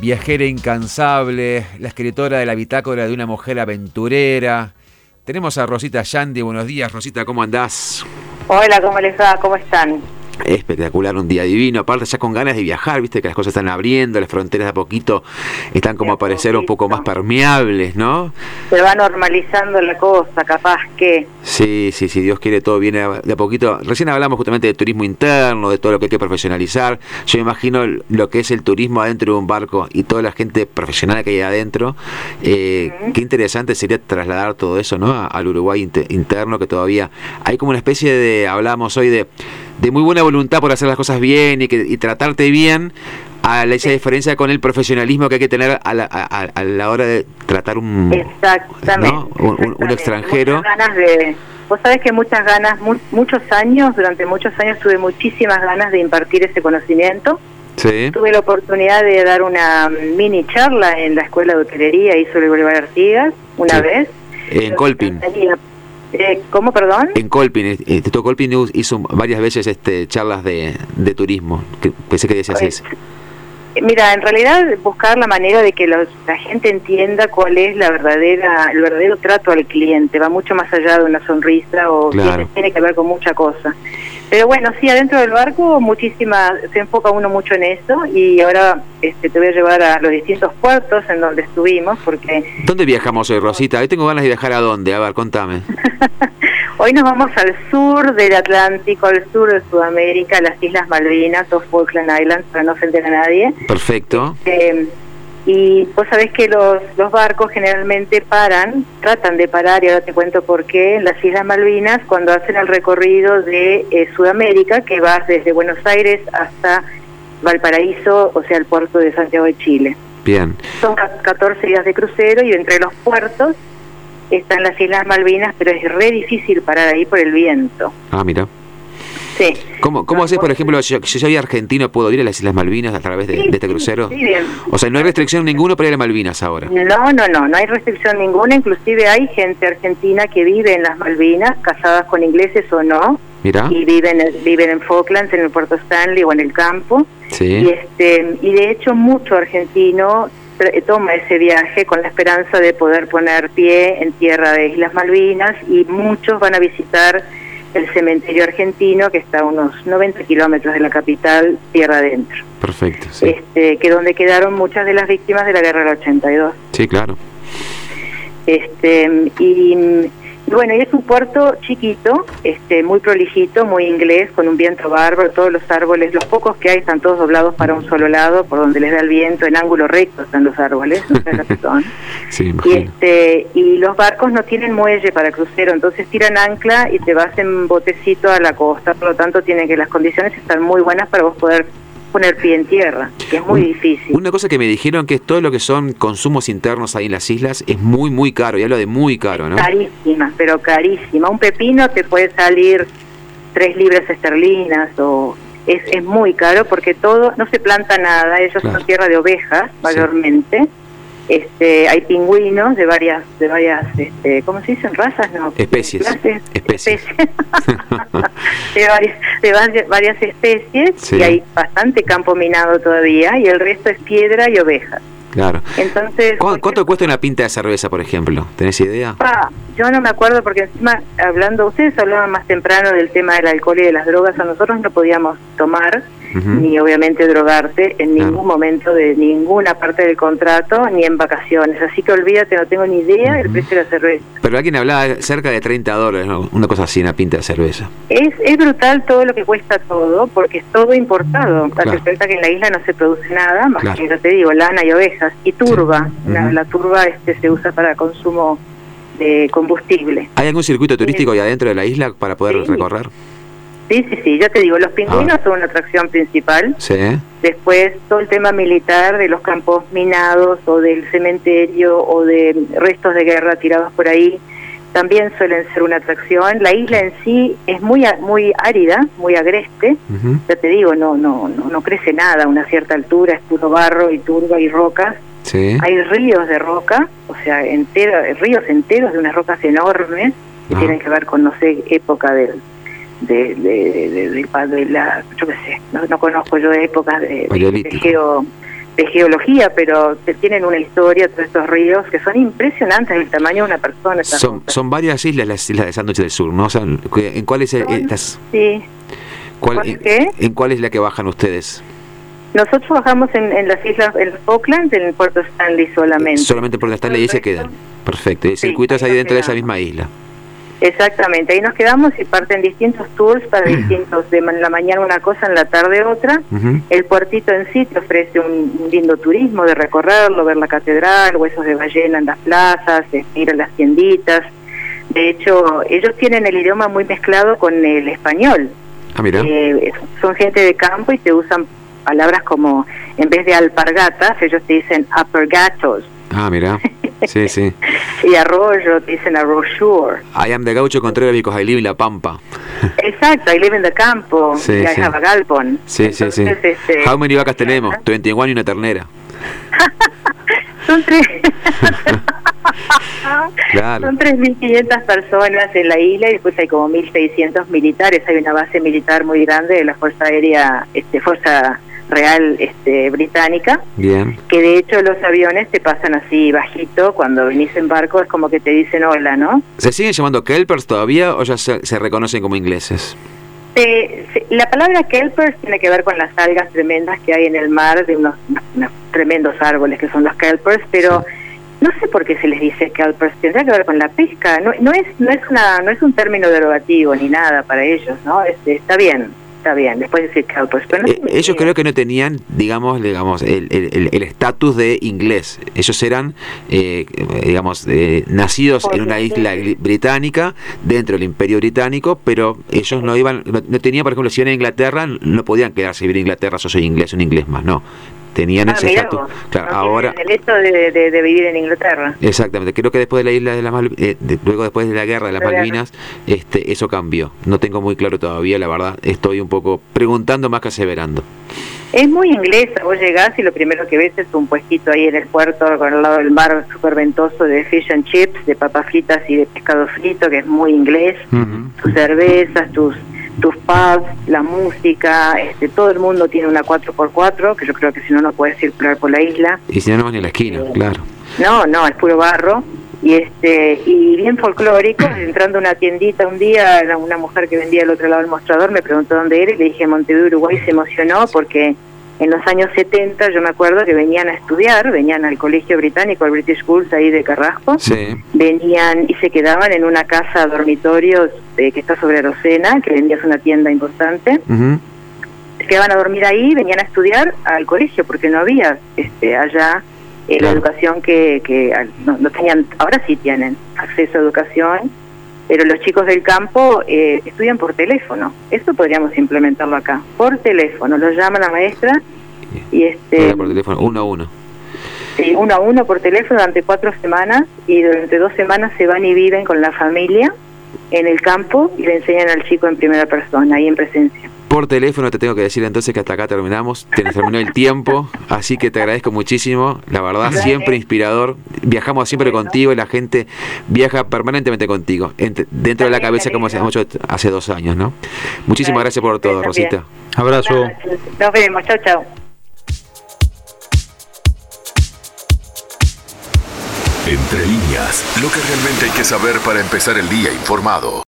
viajera incansable, la escritora de la bitácora de una mujer aventurera. Tenemos a Rosita Yandy. Buenos días, Rosita, ¿cómo andás? Hola, ¿cómo les va? ¿Cómo están? Espectacular, un día divino. Aparte, ya con ganas de viajar, viste que las cosas están abriendo, las fronteras de a poquito están como a parecer un poco más permeables, ¿no? Se va normalizando la cosa, capaz que. Sí, sí, sí, Dios quiere todo viene de a poquito. Recién hablamos justamente de turismo interno, de todo lo que hay que profesionalizar. Yo me imagino lo que es el turismo adentro de un barco y toda la gente profesional que hay adentro. Eh, Qué interesante sería trasladar todo eso, ¿no? Al Uruguay interno, que todavía hay como una especie de, hablamos hoy de de muy buena voluntad por hacer las cosas bien y, que, tratarte bien, a la, esa diferencia con el profesionalismo que hay que tener a la, a, la hora de tratar un, exactamente, un, extranjero. ganas de, vos sabés que muchas ganas, muchos años, durante muchos años tuve muchísimas ganas de impartir ese conocimiento. Sí. Tuve la oportunidad de dar una mini charla en la Escuela de Hotelería y sobre Bolívar Artigas una vez. En Colpin. Eh, ¿Cómo, perdón? En Colpin, eh, Tito Colpin hizo varias veces este charlas de, de turismo, que pensé que decías eso. Mira, en realidad buscar la manera de que la gente entienda cuál es la verdadera, el verdadero trato al cliente, va mucho más allá de una sonrisa o tiene, que ver con mucha cosa. Pero bueno, sí, adentro del barco muchísima, se enfoca uno mucho en eso y ahora este, te voy a llevar a los distintos puertos en donde estuvimos porque... ¿Dónde viajamos hoy, Rosita? Hoy tengo ganas de viajar a dónde, a ver, contame. Hoy nos vamos al sur del Atlántico, al sur de Sudamérica, las Islas Malvinas o Falkland Islands, para no ofender a nadie. Perfecto. Este, y vos sabés que los, los barcos generalmente paran, tratan de parar, y ahora te cuento por qué, en las Islas Malvinas, cuando hacen el recorrido de eh, Sudamérica, que va desde Buenos Aires hasta Valparaíso, o sea, el puerto de Santiago de Chile. Bien. Son 14 días de crucero y entre los puertos están las Islas Malvinas, pero es re difícil parar ahí por el viento. Ah, mira. Sí. ¿Cómo, cómo haces, por ejemplo, si yo, soy argentino, puedo ir a las Islas Malvinas a través de, este crucero? Sí, bien. O sea, no hay restricción ninguna para ir a Malvinas ahora. No, no, no, no hay restricción ninguna. Inclusive hay gente argentina que vive en las Malvinas, casadas con ingleses o no. Mira. Y viven, viven en Falklands, en el puerto Stanley o en el campo. Sí. Y, este, y de hecho mucho argentino toma ese viaje con la esperanza de poder poner pie en tierra de Islas Malvinas y muchos van a visitar el cementerio argentino que está a unos 90 kilómetros de la capital, tierra adentro. Perfecto. Este, que donde quedaron muchas de las víctimas de la guerra del 82. Sí, claro. Este, y bueno, y es un puerto chiquito, este, muy prolijito, muy inglés, con un viento bárbaro, todos los árboles, los pocos que hay están todos doblados para un solo lado, por donde les da el viento, en ángulo recto están los árboles, sí, y, este, y los barcos no tienen muelle para crucero, entonces tiran ancla y te vas en botecito a la costa, por lo tanto tienen que las condiciones están muy buenas para vos poder poner pie en tierra, que es muy difícil. Una cosa que me dijeron que es todo lo que son consumos internos ahí en las islas es muy, muy caro, y hablo de muy caro, ¿no? Carísima, pero carísima. Un pepino te puede salir tres libras esterlinas o... Es, es muy caro porque todo, no se planta nada, ellos son tierra de ovejas mayormente. Este, hay pingüinos de varias, de varias, este, ¿cómo se dicen? Razas, no. Especies. Especies. de, varias, de varias especies y hay bastante campo minado todavía y el resto es piedra y ovejas. Claro. Entonces, ¿Cuánto, cuesta una pinta de cerveza, por ejemplo? ¿Tenés idea? yo no me acuerdo porque encima, hablando, ustedes hablaban más temprano del tema del alcohol y de las drogas, a nosotros no podíamos tomar ni obviamente drogarte en ningún momento de ninguna parte del contrato, ni en vacaciones. Así que olvídate, no tengo ni idea del precio de la cerveza. Pero alguien hablaba cerca de 30 dólares, una cosa así, una pinta de cerveza. Es, es brutal todo lo que cuesta todo, porque es todo importado. Claro. cuenta que en la isla no se produce nada, más que, ya te digo, lana y ovejas, y turba. la, turba este se usa para consumo de combustible. ¿Hay algún circuito turístico ahí adentro de la isla para poder recorrer? Sí, sí, sí, ya te digo, los pingüinos ah. son una atracción principal. Sí. Después todo el tema militar de los campos minados o del cementerio o de restos de guerra tirados por ahí también suelen ser una atracción. La isla en sí es muy muy árida, muy agreste. Ya te digo, no, no no no crece nada a una cierta altura, es puro barro y turba y rocas. Sí. Hay ríos de roca, o sea, enteros, ríos enteros de unas rocas enormes que tienen que ver con no sé época del de, de, de, de, la, yo qué sé, no, conozco yo de épocas de, geo, de geología, pero tienen una historia, todos estos ríos, que son impresionantes el tamaño de una persona. Son, son varias islas las islas de Sándwich del Sur, ¿no? ¿En cuál es Sí. ¿Cuál, ¿En cuál es la que bajan ustedes? Nosotros bajamos en, las islas, en Falklands, en el puerto Stanley solamente. Solamente por Puerto Stanley y se quedan. Perfecto. El circuito es ahí dentro de esa misma isla. Exactamente, ahí nos quedamos y parten distintos tours para distintos, de la mañana una cosa, en la tarde otra. El puertito en sí te ofrece un, lindo turismo de recorrerlo, ver la catedral, huesos de ballena en las plazas, ir a las tienditas. De hecho, ellos tienen el idioma muy mezclado con el español. Ah, mira. Eh, son gente de campo y te usan palabras como, en vez de alpargatas, ellos te dicen uppergatos. Ah, mira. Sí, sí. y arroyo, dicen arroyure. I am the gaucho contrario because I live in La Pampa. Exacto, I live in the campo. Sí, I sí. have a galpon. Sí, sí, sí. Este, How many vacas tenemos? 21 y una ternera. Son tres. claro. Son 3.500 personas en la isla y después hay como 1.600 militares. Hay una base militar muy grande de la Fuerza Aérea, este, Fuerza Real este, Británica. Bien. Que de hecho los aviones te pasan así bajito. Cuando venís en barco es como que te dicen hola, ¿no? ¿Se siguen llamando Kelpers todavía o ya se, reconocen como ingleses? la palabra kelpers tiene que ver con las algas tremendas que hay en el mar, de unos, tremendos árboles que son los kelpers, pero no sé por qué se les dice kelpers, tendrá que ver con la pesca, no, no es no es una no es un término derogativo ni nada para ellos, ¿no? Este, está bien está bien, después decir kelpers. Pero eh, ellos creo que no tenían, digamos, digamos el estatus de inglés. Ellos eran, eh, digamos, eh, nacidos en una isla británica, dentro del imperio británico, pero ellos no iban, no, tenían, por ejemplo, si iban a Inglaterra, no podían quedarse a vivir en Inglaterra, yo soy inglés, un inglés más, no tenían ah, ese estatus. Claro, ahora el hecho de, vivir en Inglaterra. Exactamente. Creo que después de la isla de las eh, luego después de la guerra de las Malvinas, este, eso cambió. No tengo muy claro todavía, la verdad. Estoy un poco preguntando más que aseverando. Es muy inglesa. Vos llegás y lo primero que ves es un puestito ahí en el puerto con el lado del mar súper ventoso de fish and chips, de papas fritas y de pescado frito, que es muy inglés. Tus cervezas, tus tus pubs, la música, este, todo el mundo tiene una 4x4, que yo creo que si no, no puedes circular por la isla. Y si no, no van ni a la esquina, eh, claro. No, no, es puro barro. Y este y bien folclórico, entrando a una tiendita un día, una mujer que vendía al otro lado del mostrador me preguntó dónde era y le dije Montevideo, Uruguay, se emocionó porque en los años 70 yo me acuerdo que venían a estudiar, venían al colegio británico, al British Schools ahí de Carrasco, venían y se quedaban en una casa dormitorio eh, que está sobre Rosena, que vendía una tienda importante. Se quedaban a dormir ahí, venían a estudiar al colegio porque no había este allá eh, la educación que, que no, tenían, ahora sí tienen acceso a educación pero los chicos del campo eh, estudian por teléfono. Eso podríamos implementarlo acá, por teléfono. Los llama la maestra y este... Por teléfono, uno a uno. Sí, uno a uno por teléfono durante cuatro semanas y durante dos semanas se van y viven con la familia en el campo y le enseñan al chico en primera persona, ahí en presencia. Por teléfono te tengo que decir entonces que hasta acá terminamos, te terminó el tiempo, así que te agradezco muchísimo, la verdad, siempre inspirador. Viajamos siempre contigo y la gente viaja permanentemente contigo, dentro de la cabeza como hemos hecho hace dos años, ¿no? Muchísimas gracias por todo, Rosita. Abrazo. Nos vemos, chao, chao. Entre líneas, lo que realmente hay que saber para empezar el día informado.